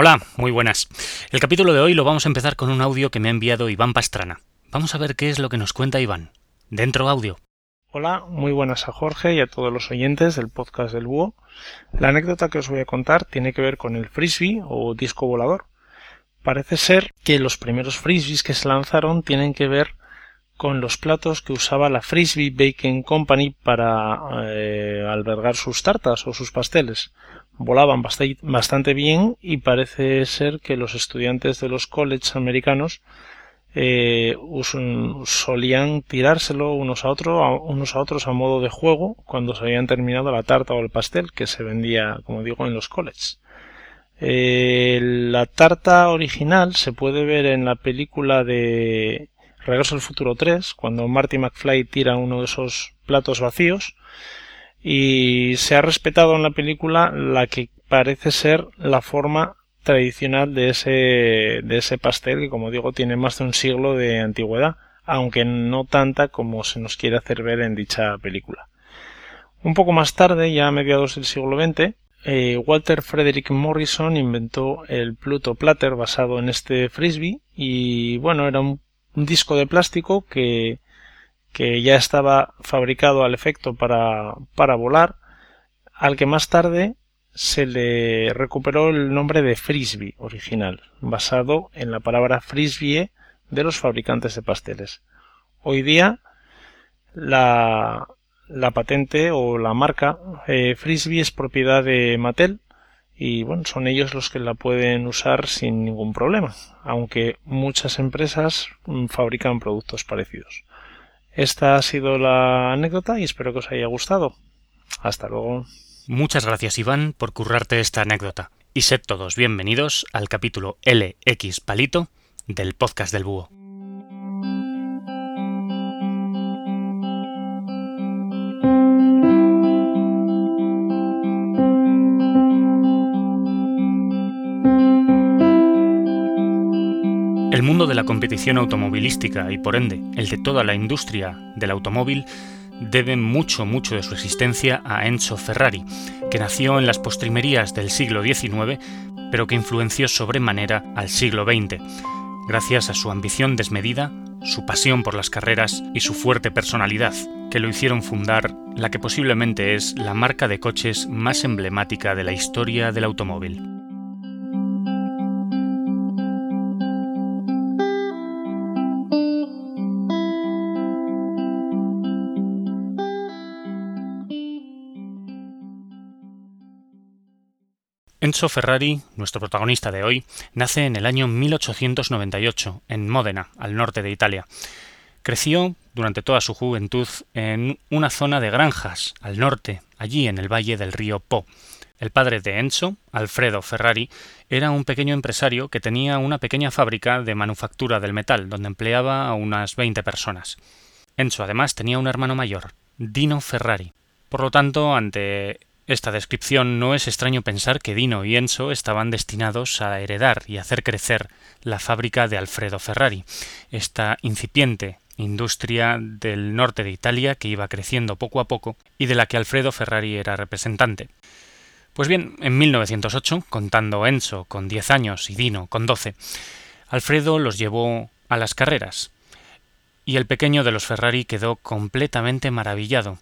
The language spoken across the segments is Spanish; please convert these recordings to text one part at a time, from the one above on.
Hola, muy buenas. El capítulo de hoy lo vamos a empezar con un audio que me ha enviado Iván Pastrana. Vamos a ver qué es lo que nos cuenta Iván. Dentro audio. Hola, muy buenas a Jorge y a todos los oyentes del podcast del Búho. La anécdota que os voy a contar tiene que ver con el frisbee o disco volador. Parece ser que los primeros frisbees que se lanzaron tienen que ver con los platos que usaba la Frisbee Baking Company para eh, albergar sus tartas o sus pasteles. Volaban bastante bien y parece ser que los estudiantes de los colleges americanos eh, solían tirárselo unos a, otros unos a otros a modo de juego cuando se habían terminado la tarta o el pastel que se vendía, como digo, en los colleges. Eh, la tarta original se puede ver en la película de Regreso al Futuro 3, cuando Marty McFly tira uno de esos platos vacíos, y se ha respetado en la película la que parece ser la forma tradicional de ese, de ese pastel que como digo tiene más de un siglo de antigüedad, aunque no tanta como se nos quiere hacer ver en dicha película. Un poco más tarde, ya a mediados del siglo XX, eh, Walter Frederick Morrison inventó el Pluto Platter basado en este frisbee y bueno, era un, disco de plástico que, que ya estaba fabricado al efecto para, para volar, al que más tarde se le recuperó el nombre de frisbee original, basado en la palabra frisbee de los fabricantes de pasteles. Hoy día la, la patente o la marca eh, frisbee es propiedad de Mattel y bueno, son ellos los que la pueden usar sin ningún problema, aunque muchas empresas mm, fabrican productos parecidos. Esta ha sido la anécdota y espero que os haya gustado. Hasta luego. Muchas gracias Iván por currarte esta anécdota. Y sed todos bienvenidos al capítulo LX Palito del podcast del Búho. Mundo de la competición automovilística y por ende el de toda la industria del automóvil debe mucho, mucho de su existencia a Enzo Ferrari, que nació en las postrimerías del siglo XIX, pero que influenció sobremanera al siglo XX, gracias a su ambición desmedida, su pasión por las carreras y su fuerte personalidad, que lo hicieron fundar la que posiblemente es la marca de coches más emblemática de la historia del automóvil. Enzo Ferrari, nuestro protagonista de hoy, nace en el año 1898 en Módena, al norte de Italia. Creció durante toda su juventud en una zona de granjas, al norte, allí en el valle del río Po. El padre de Enzo, Alfredo Ferrari, era un pequeño empresario que tenía una pequeña fábrica de manufactura del metal, donde empleaba a unas veinte personas. Enzo además tenía un hermano mayor, Dino Ferrari. Por lo tanto, ante esta descripción no es extraño pensar que Dino y Enzo estaban destinados a heredar y hacer crecer la fábrica de Alfredo Ferrari, esta incipiente industria del norte de Italia que iba creciendo poco a poco y de la que Alfredo Ferrari era representante. Pues bien, en 1908, contando Enzo con 10 años y Dino con 12, Alfredo los llevó a las carreras, y el pequeño de los Ferrari quedó completamente maravillado,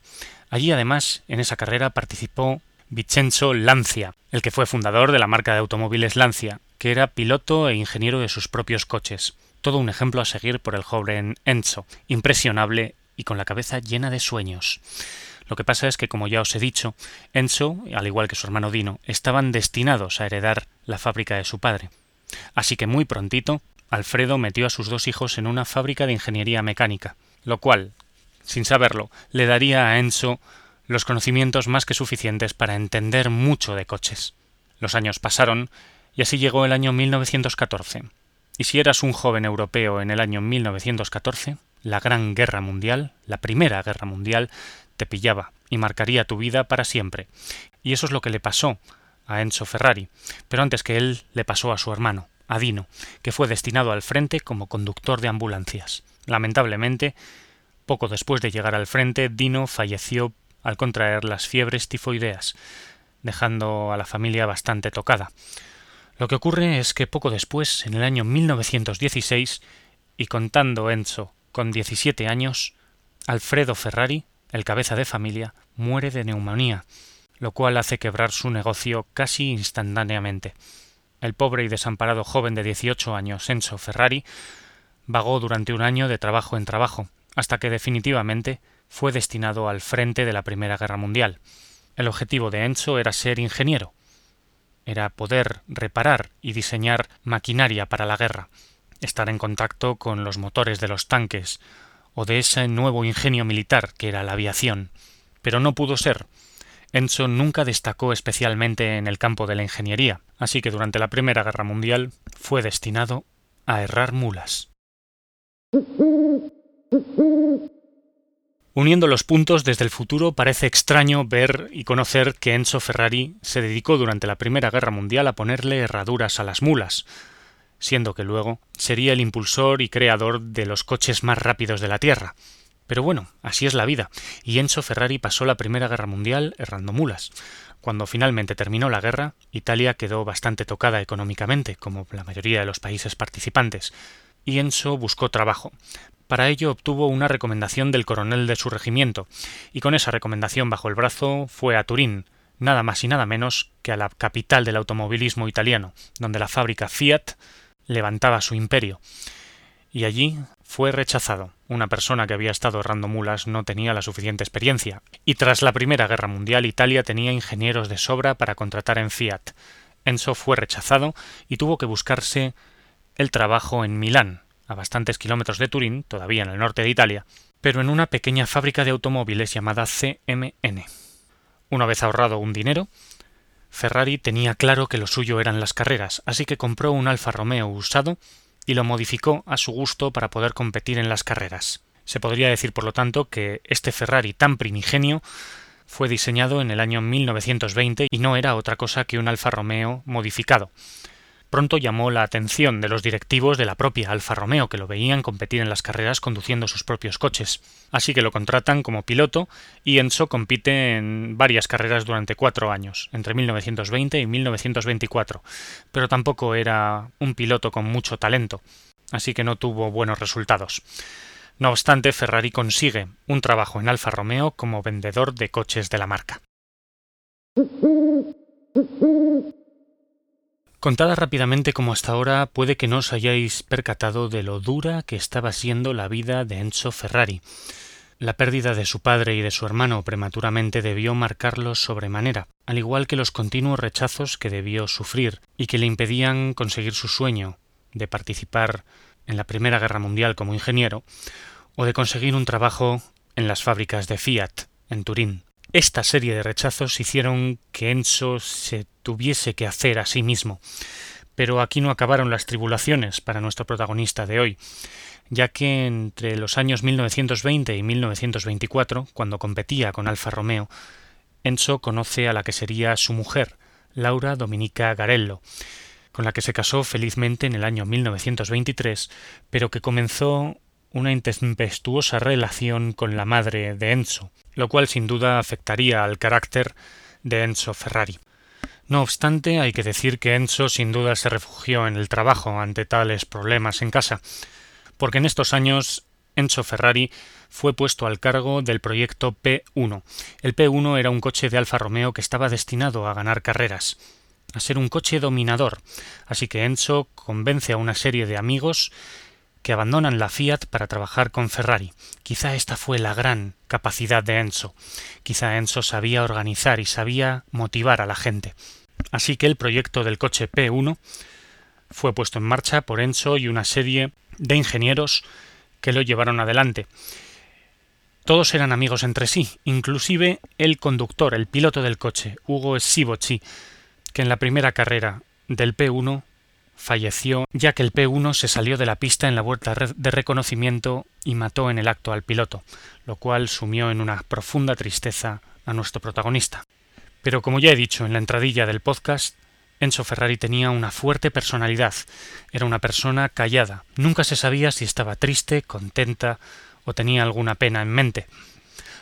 Allí además, en esa carrera participó Vincenzo Lancia, el que fue fundador de la marca de automóviles Lancia, que era piloto e ingeniero de sus propios coches. Todo un ejemplo a seguir por el joven Enzo, impresionable y con la cabeza llena de sueños. Lo que pasa es que, como ya os he dicho, Enzo, al igual que su hermano Dino, estaban destinados a heredar la fábrica de su padre. Así que muy prontito, Alfredo metió a sus dos hijos en una fábrica de ingeniería mecánica, lo cual, sin saberlo, le daría a Enzo los conocimientos más que suficientes para entender mucho de coches. Los años pasaron y así llegó el año 1914. Y si eras un joven europeo en el año 1914, la Gran Guerra Mundial, la Primera Guerra Mundial, te pillaba y marcaría tu vida para siempre. Y eso es lo que le pasó a Enzo Ferrari, pero antes que él le pasó a su hermano, a Dino, que fue destinado al frente como conductor de ambulancias. Lamentablemente, poco después de llegar al frente, Dino falleció al contraer las fiebres tifoideas, dejando a la familia bastante tocada. Lo que ocurre es que poco después, en el año 1916, y contando Enzo con 17 años, Alfredo Ferrari, el cabeza de familia, muere de neumonía, lo cual hace quebrar su negocio casi instantáneamente. El pobre y desamparado joven de 18 años, Enzo Ferrari, vagó durante un año de trabajo en trabajo, hasta que definitivamente fue destinado al frente de la Primera Guerra Mundial. El objetivo de Enzo era ser ingeniero, era poder reparar y diseñar maquinaria para la guerra, estar en contacto con los motores de los tanques o de ese nuevo ingenio militar que era la aviación. Pero no pudo ser. Enzo nunca destacó especialmente en el campo de la ingeniería, así que durante la Primera Guerra Mundial fue destinado a errar mulas. Uniendo los puntos desde el futuro, parece extraño ver y conocer que Enzo Ferrari se dedicó durante la Primera Guerra Mundial a ponerle herraduras a las mulas, siendo que luego sería el impulsor y creador de los coches más rápidos de la Tierra. Pero bueno, así es la vida, y Enzo Ferrari pasó la Primera Guerra Mundial errando mulas. Cuando finalmente terminó la guerra, Italia quedó bastante tocada económicamente, como la mayoría de los países participantes, y Enzo buscó trabajo, para ello obtuvo una recomendación del coronel de su regimiento, y con esa recomendación bajo el brazo fue a Turín, nada más y nada menos que a la capital del automovilismo italiano, donde la fábrica Fiat levantaba su imperio. Y allí fue rechazado. Una persona que había estado errando mulas no tenía la suficiente experiencia. Y tras la Primera Guerra Mundial Italia tenía ingenieros de sobra para contratar en Fiat. Enzo fue rechazado y tuvo que buscarse el trabajo en Milán, a bastantes kilómetros de Turín, todavía en el norte de Italia, pero en una pequeña fábrica de automóviles llamada CMN. Una vez ahorrado un dinero, Ferrari tenía claro que lo suyo eran las carreras, así que compró un Alfa Romeo usado y lo modificó a su gusto para poder competir en las carreras. Se podría decir, por lo tanto, que este Ferrari tan primigenio fue diseñado en el año 1920 y no era otra cosa que un Alfa Romeo modificado, pronto llamó la atención de los directivos de la propia Alfa Romeo, que lo veían competir en las carreras conduciendo sus propios coches. Así que lo contratan como piloto y Enzo compite en varias carreras durante cuatro años, entre 1920 y 1924, pero tampoco era un piloto con mucho talento, así que no tuvo buenos resultados. No obstante, Ferrari consigue un trabajo en Alfa Romeo como vendedor de coches de la marca. Contada rápidamente como hasta ahora, puede que no os hayáis percatado de lo dura que estaba siendo la vida de Enzo Ferrari. La pérdida de su padre y de su hermano prematuramente debió marcarlo sobremanera, al igual que los continuos rechazos que debió sufrir y que le impedían conseguir su sueño de participar en la Primera Guerra Mundial como ingeniero o de conseguir un trabajo en las fábricas de Fiat en Turín. Esta serie de rechazos hicieron que Enzo se tuviese que hacer a sí mismo. Pero aquí no acabaron las tribulaciones para nuestro protagonista de hoy, ya que entre los años 1920 y 1924, cuando competía con Alfa Romeo, Enzo conoce a la que sería su mujer, Laura Dominica Garello, con la que se casó felizmente en el año 1923, pero que comenzó una intempestuosa relación con la madre de Enzo, lo cual sin duda afectaría al carácter de Enzo Ferrari. No obstante, hay que decir que Enzo sin duda se refugió en el trabajo ante tales problemas en casa, porque en estos años Enzo Ferrari fue puesto al cargo del proyecto P1. El P1 era un coche de Alfa Romeo que estaba destinado a ganar carreras, a ser un coche dominador, así que Enzo convence a una serie de amigos que abandonan la Fiat para trabajar con Ferrari. Quizá esta fue la gran capacidad de Enzo. Quizá Enzo sabía organizar y sabía motivar a la gente. Así que el proyecto del coche P1 fue puesto en marcha por Enzo y una serie de ingenieros que lo llevaron adelante. Todos eran amigos entre sí, inclusive el conductor, el piloto del coche, Hugo Sivocci, que en la primera carrera del P1 falleció ya que el P1 se salió de la pista en la vuelta de reconocimiento y mató en el acto al piloto, lo cual sumió en una profunda tristeza a nuestro protagonista. Pero como ya he dicho en la entradilla del podcast, Enzo Ferrari tenía una fuerte personalidad, era una persona callada, nunca se sabía si estaba triste, contenta o tenía alguna pena en mente.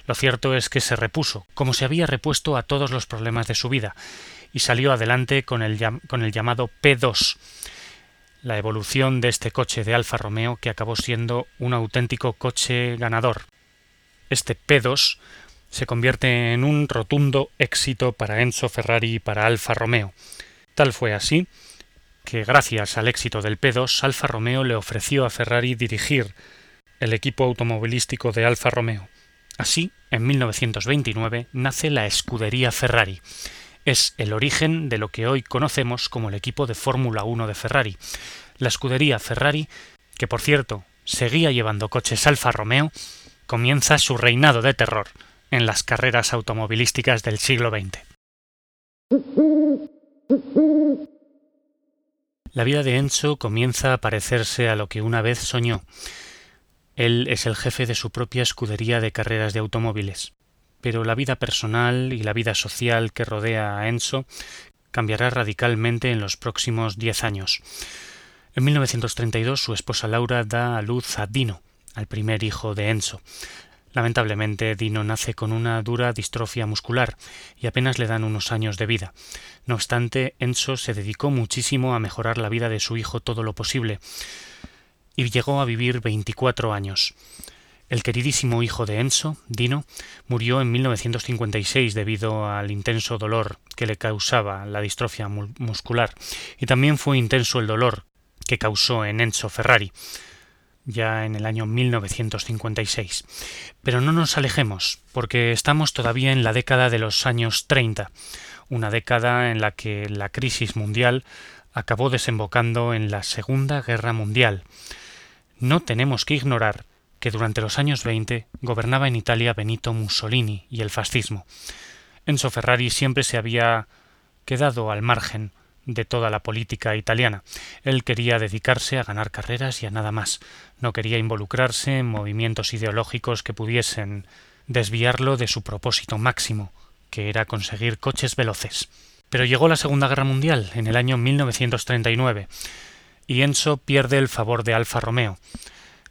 Lo cierto es que se repuso, como se había repuesto a todos los problemas de su vida, y salió adelante con el, con el llamado P2, la evolución de este coche de Alfa Romeo que acabó siendo un auténtico coche ganador. Este P2 se convierte en un rotundo éxito para Enzo Ferrari y para Alfa Romeo. Tal fue así que gracias al éxito del P2, Alfa Romeo le ofreció a Ferrari dirigir el equipo automovilístico de Alfa Romeo. Así, en 1929 nace la escudería Ferrari. Es el origen de lo que hoy conocemos como el equipo de Fórmula 1 de Ferrari. La escudería Ferrari, que por cierto seguía llevando coches Alfa Romeo, comienza su reinado de terror en las carreras automovilísticas del siglo XX. La vida de Enzo comienza a parecerse a lo que una vez soñó. Él es el jefe de su propia escudería de carreras de automóviles. Pero la vida personal y la vida social que rodea a Enzo cambiará radicalmente en los próximos diez años. En 1932 su esposa Laura da a luz a Dino, al primer hijo de Enzo. Lamentablemente, Dino nace con una dura distrofia muscular y apenas le dan unos años de vida. No obstante, Enzo se dedicó muchísimo a mejorar la vida de su hijo todo lo posible y llegó a vivir 24 años. El queridísimo hijo de Enzo, Dino, murió en 1956 debido al intenso dolor que le causaba la distrofia muscular, y también fue intenso el dolor que causó en Enzo Ferrari, ya en el año 1956. Pero no nos alejemos, porque estamos todavía en la década de los años 30, una década en la que la crisis mundial acabó desembocando en la Segunda Guerra Mundial, no tenemos que ignorar que durante los años 20 gobernaba en Italia Benito Mussolini y el fascismo. Enzo Ferrari siempre se había quedado al margen de toda la política italiana. Él quería dedicarse a ganar carreras y a nada más. No quería involucrarse en movimientos ideológicos que pudiesen desviarlo de su propósito máximo, que era conseguir coches veloces. Pero llegó la Segunda Guerra Mundial en el año 1939 y Enzo pierde el favor de Alfa Romeo.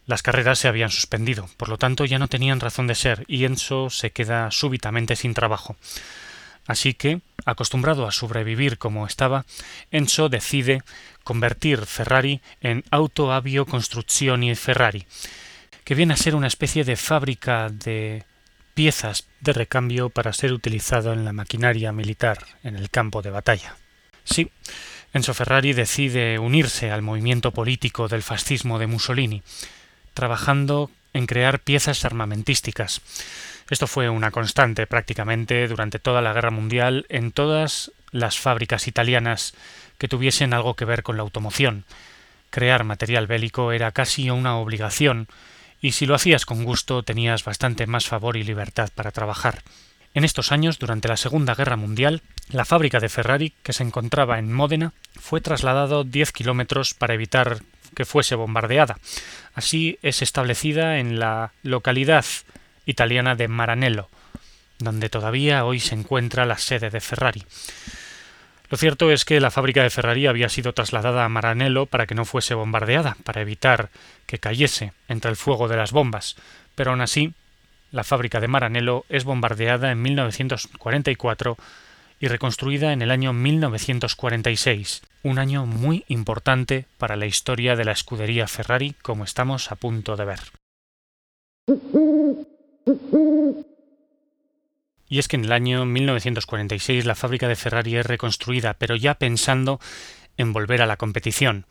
Las carreras se habían suspendido, por lo tanto ya no tenían razón de ser, y Enzo se queda súbitamente sin trabajo. Así que, acostumbrado a sobrevivir como estaba, Enzo decide convertir Ferrari en Auto Avio Construzioni Ferrari, que viene a ser una especie de fábrica de piezas de recambio para ser utilizado en la maquinaria militar en el campo de batalla. Sí, Enzo Ferrari decide unirse al movimiento político del fascismo de Mussolini, trabajando en crear piezas armamentísticas. Esto fue una constante prácticamente durante toda la Guerra Mundial en todas las fábricas italianas que tuviesen algo que ver con la automoción. Crear material bélico era casi una obligación, y si lo hacías con gusto tenías bastante más favor y libertad para trabajar. En estos años, durante la Segunda Guerra Mundial, la fábrica de Ferrari, que se encontraba en Módena, fue trasladado 10 kilómetros para evitar que fuese bombardeada. Así es establecida en la localidad italiana de Maranello, donde todavía hoy se encuentra la sede de Ferrari. Lo cierto es que la fábrica de Ferrari había sido trasladada a Maranello para que no fuese bombardeada, para evitar que cayese entre el fuego de las bombas, pero aún así la fábrica de Maranello es bombardeada en 1944 y reconstruida en el año 1946, un año muy importante para la historia de la escudería Ferrari, como estamos a punto de ver. Y es que en el año 1946 la fábrica de Ferrari es reconstruida, pero ya pensando en volver a la competición.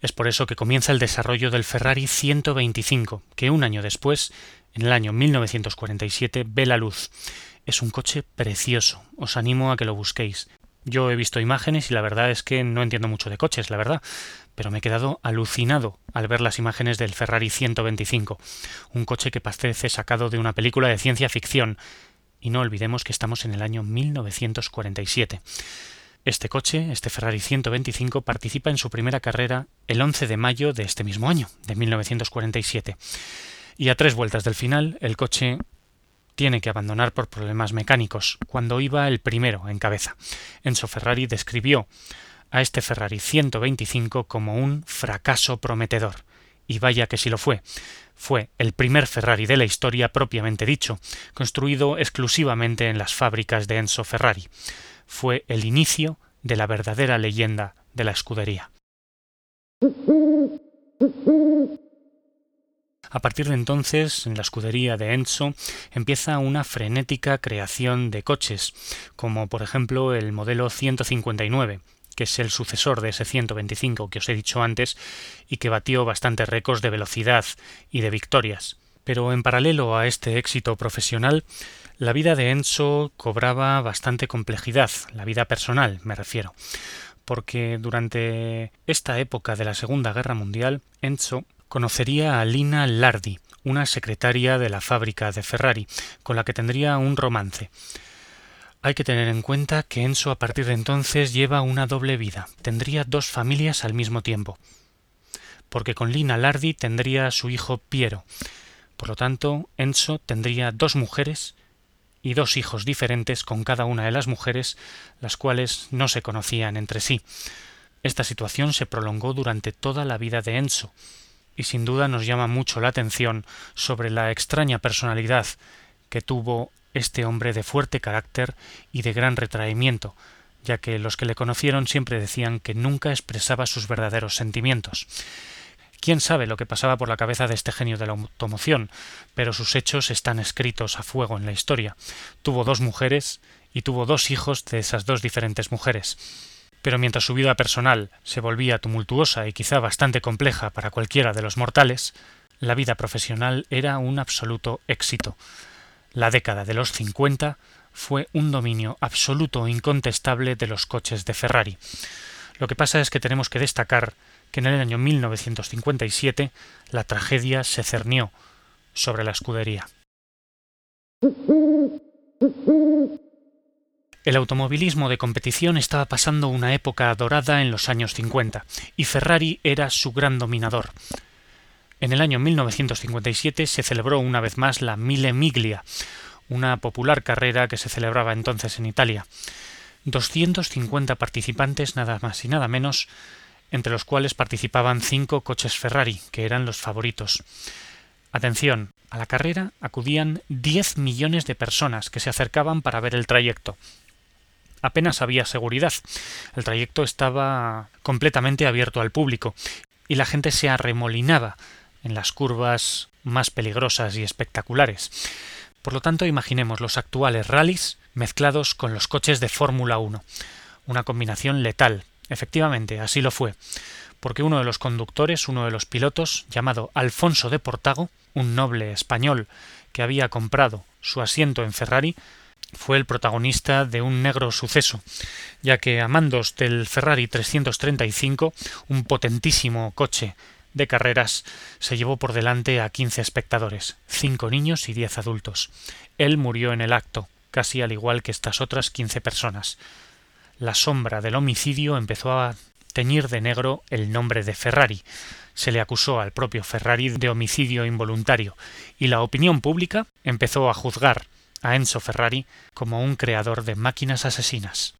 Es por eso que comienza el desarrollo del Ferrari 125, que un año después en el año 1947 ve la luz. Es un coche precioso. Os animo a que lo busquéis. Yo he visto imágenes y la verdad es que no entiendo mucho de coches, la verdad, pero me he quedado alucinado al ver las imágenes del Ferrari 125, un coche que parece sacado de una película de ciencia ficción. Y no olvidemos que estamos en el año 1947. Este coche, este Ferrari 125, participa en su primera carrera el 11 de mayo de este mismo año, de 1947 y a tres vueltas del final el coche tiene que abandonar por problemas mecánicos, cuando iba el primero en cabeza. Enzo Ferrari describió a este Ferrari 125 como un fracaso prometedor, y vaya que sí lo fue. Fue el primer Ferrari de la historia propiamente dicho, construido exclusivamente en las fábricas de Enzo Ferrari. Fue el inicio de la verdadera leyenda de la escudería. A partir de entonces, en la escudería de Enzo empieza una frenética creación de coches, como por ejemplo el modelo 159, que es el sucesor de ese 125 que os he dicho antes y que batió bastantes récords de velocidad y de victorias. Pero en paralelo a este éxito profesional, la vida de Enzo cobraba bastante complejidad, la vida personal me refiero, porque durante esta época de la Segunda Guerra Mundial, Enzo conocería a Lina Lardi, una secretaria de la fábrica de Ferrari, con la que tendría un romance. Hay que tener en cuenta que Enzo a partir de entonces lleva una doble vida, tendría dos familias al mismo tiempo, porque con Lina Lardi tendría a su hijo Piero. Por lo tanto, Enzo tendría dos mujeres y dos hijos diferentes con cada una de las mujeres, las cuales no se conocían entre sí. Esta situación se prolongó durante toda la vida de Enzo, y sin duda nos llama mucho la atención sobre la extraña personalidad que tuvo este hombre de fuerte carácter y de gran retraimiento, ya que los que le conocieron siempre decían que nunca expresaba sus verdaderos sentimientos. Quién sabe lo que pasaba por la cabeza de este genio de la automoción, pero sus hechos están escritos a fuego en la historia. Tuvo dos mujeres y tuvo dos hijos de esas dos diferentes mujeres. Pero mientras su vida personal se volvía tumultuosa y quizá bastante compleja para cualquiera de los mortales, la vida profesional era un absoluto éxito. La década de los 50 fue un dominio absoluto e incontestable de los coches de Ferrari. Lo que pasa es que tenemos que destacar que en el año 1957 la tragedia se cernió sobre la escudería. El automovilismo de competición estaba pasando una época dorada en los años 50 y Ferrari era su gran dominador. En el año 1957 se celebró una vez más la Mille Miglia, una popular carrera que se celebraba entonces en Italia. 250 participantes nada más y nada menos, entre los cuales participaban cinco coches Ferrari, que eran los favoritos. Atención, a la carrera acudían 10 millones de personas que se acercaban para ver el trayecto. Apenas había seguridad. El trayecto estaba completamente abierto al público y la gente se arremolinaba en las curvas más peligrosas y espectaculares. Por lo tanto, imaginemos los actuales rallies mezclados con los coches de Fórmula 1. Una combinación letal. Efectivamente, así lo fue, porque uno de los conductores, uno de los pilotos, llamado Alfonso de Portago, un noble español que había comprado su asiento en Ferrari, fue el protagonista de un negro suceso, ya que a mandos del Ferrari 335, un potentísimo coche de carreras se llevó por delante a quince espectadores, cinco niños y diez adultos. Él murió en el acto, casi al igual que estas otras quince personas. La sombra del homicidio empezó a teñir de negro el nombre de Ferrari. Se le acusó al propio Ferrari de homicidio involuntario, y la opinión pública empezó a juzgar a Enzo Ferrari como un creador de máquinas asesinas.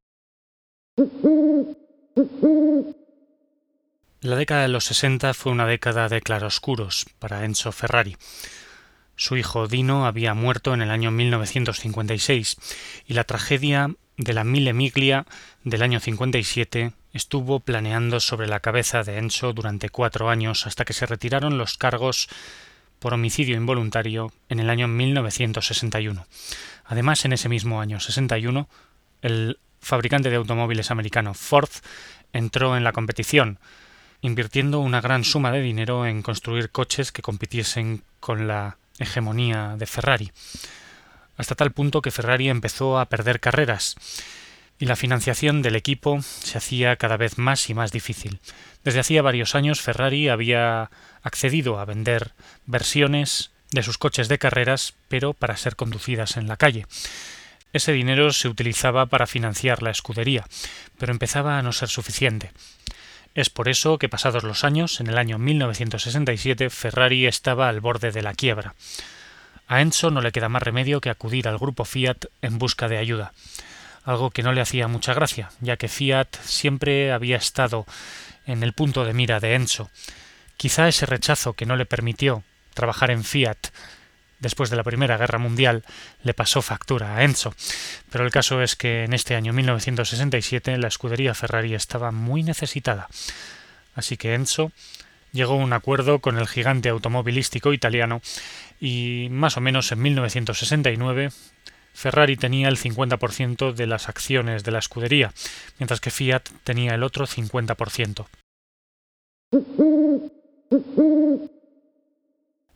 La década de los 60 fue una década de claroscuros para Enzo Ferrari. Su hijo Dino había muerto en el año 1956 y la tragedia de la Mille Miglia del año 57 estuvo planeando sobre la cabeza de Enzo durante cuatro años hasta que se retiraron los cargos por homicidio involuntario en el año 1961. Además, en ese mismo año 61, el fabricante de automóviles americano Ford entró en la competición invirtiendo una gran suma de dinero en construir coches que compitiesen con la hegemonía de Ferrari, hasta tal punto que Ferrari empezó a perder carreras y la financiación del equipo se hacía cada vez más y más difícil. Desde hacía varios años Ferrari había accedido a vender versiones de sus coches de carreras, pero para ser conducidas en la calle. Ese dinero se utilizaba para financiar la escudería, pero empezaba a no ser suficiente. Es por eso que pasados los años, en el año 1967, Ferrari estaba al borde de la quiebra. A Enzo no le queda más remedio que acudir al grupo Fiat en busca de ayuda, algo que no le hacía mucha gracia, ya que Fiat siempre había estado en el punto de mira de Enzo, Quizá ese rechazo que no le permitió trabajar en Fiat después de la Primera Guerra Mundial le pasó factura a Enzo, pero el caso es que en este año 1967 la escudería Ferrari estaba muy necesitada. Así que Enzo llegó a un acuerdo con el gigante automovilístico italiano y más o menos en 1969 Ferrari tenía el 50% de las acciones de la escudería, mientras que Fiat tenía el otro 50%.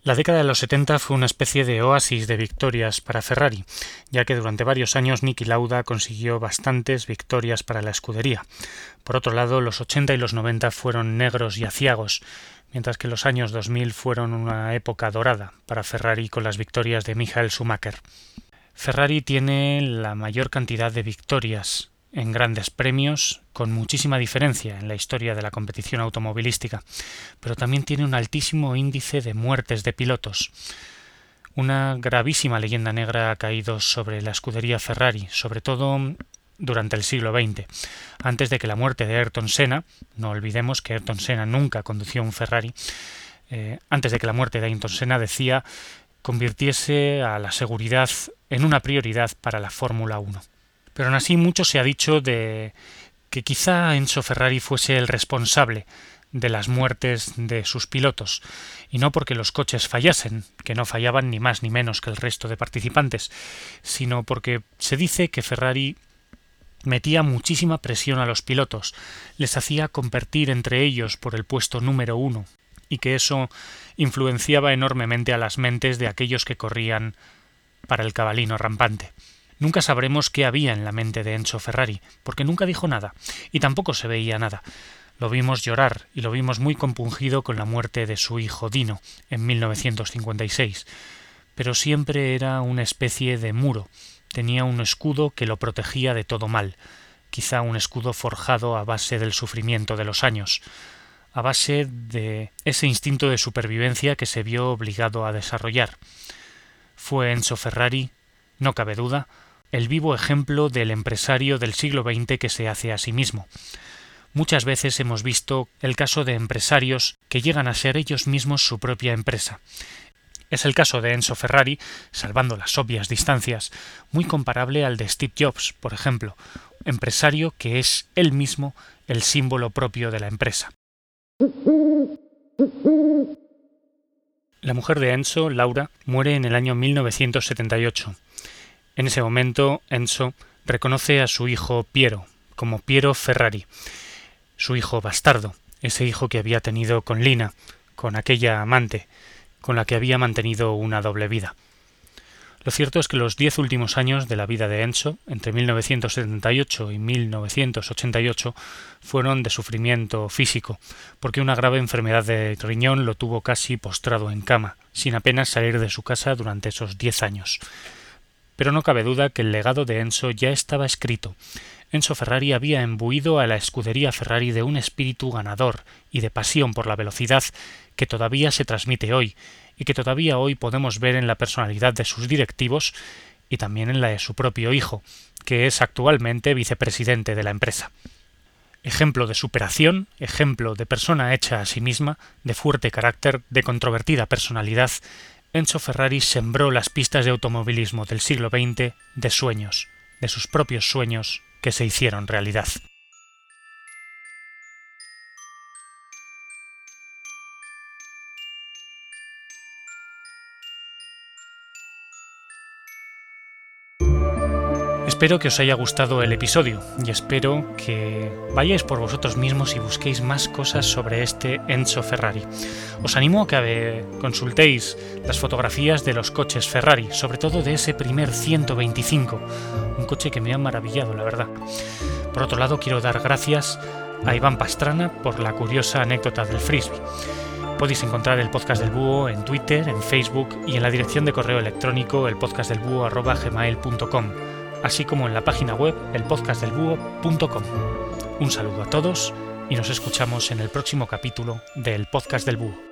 La década de los 70 fue una especie de oasis de victorias para Ferrari, ya que durante varios años Niki Lauda consiguió bastantes victorias para la escudería. Por otro lado, los 80 y los 90 fueron negros y aciagos, mientras que los años 2000 fueron una época dorada para Ferrari con las victorias de Michael Schumacher. Ferrari tiene la mayor cantidad de victorias en grandes premios, con muchísima diferencia en la historia de la competición automovilística, pero también tiene un altísimo índice de muertes de pilotos. Una gravísima leyenda negra ha caído sobre la escudería Ferrari, sobre todo durante el siglo XX, antes de que la muerte de Ayrton Senna, no olvidemos que Ayrton Senna nunca condució un Ferrari, eh, antes de que la muerte de Ayrton Senna decía convirtiese a la seguridad en una prioridad para la Fórmula 1. Pero aún así mucho se ha dicho de que quizá Enzo Ferrari fuese el responsable de las muertes de sus pilotos, y no porque los coches fallasen, que no fallaban ni más ni menos que el resto de participantes, sino porque se dice que Ferrari metía muchísima presión a los pilotos, les hacía competir entre ellos por el puesto número uno, y que eso influenciaba enormemente a las mentes de aquellos que corrían para el cabalino rampante. Nunca sabremos qué había en la mente de Enzo Ferrari, porque nunca dijo nada, y tampoco se veía nada. Lo vimos llorar y lo vimos muy compungido con la muerte de su hijo Dino en 1956. Pero siempre era una especie de muro, tenía un escudo que lo protegía de todo mal, quizá un escudo forjado a base del sufrimiento de los años a base de ese instinto de supervivencia que se vio obligado a desarrollar. Fue Enzo Ferrari, no cabe duda, el vivo ejemplo del empresario del siglo XX que se hace a sí mismo. Muchas veces hemos visto el caso de empresarios que llegan a ser ellos mismos su propia empresa. Es el caso de Enzo Ferrari, salvando las obvias distancias, muy comparable al de Steve Jobs, por ejemplo, empresario que es él mismo el símbolo propio de la empresa. La mujer de Enzo, Laura, muere en el año 1978. En ese momento, Enzo reconoce a su hijo Piero como Piero Ferrari, su hijo bastardo, ese hijo que había tenido con Lina, con aquella amante, con la que había mantenido una doble vida. Lo cierto es que los diez últimos años de la vida de Enzo, entre 1978 y 1988, fueron de sufrimiento físico, porque una grave enfermedad de riñón lo tuvo casi postrado en cama, sin apenas salir de su casa durante esos diez años. Pero no cabe duda que el legado de Enzo ya estaba escrito. Enzo Ferrari había embuido a la escudería Ferrari de un espíritu ganador y de pasión por la velocidad que todavía se transmite hoy y que todavía hoy podemos ver en la personalidad de sus directivos y también en la de su propio hijo, que es actualmente vicepresidente de la empresa. Ejemplo de superación, ejemplo de persona hecha a sí misma, de fuerte carácter, de controvertida personalidad, Enzo Ferrari sembró las pistas de automovilismo del siglo XX de sueños, de sus propios sueños que se hicieron realidad. Espero que os haya gustado el episodio y espero que vayáis por vosotros mismos y busquéis más cosas sobre este Enzo Ferrari. Os animo a que consultéis las fotografías de los coches Ferrari, sobre todo de ese primer 125, un coche que me ha maravillado, la verdad. Por otro lado, quiero dar gracias a Iván Pastrana por la curiosa anécdota del frisbee. Podéis encontrar el podcast del búho en Twitter, en Facebook y en la dirección de correo electrónico elpodcastdelbúho.gmail.com así como en la página web elpodcastdelbúho.com. Un saludo a todos y nos escuchamos en el próximo capítulo del Podcast del Búho.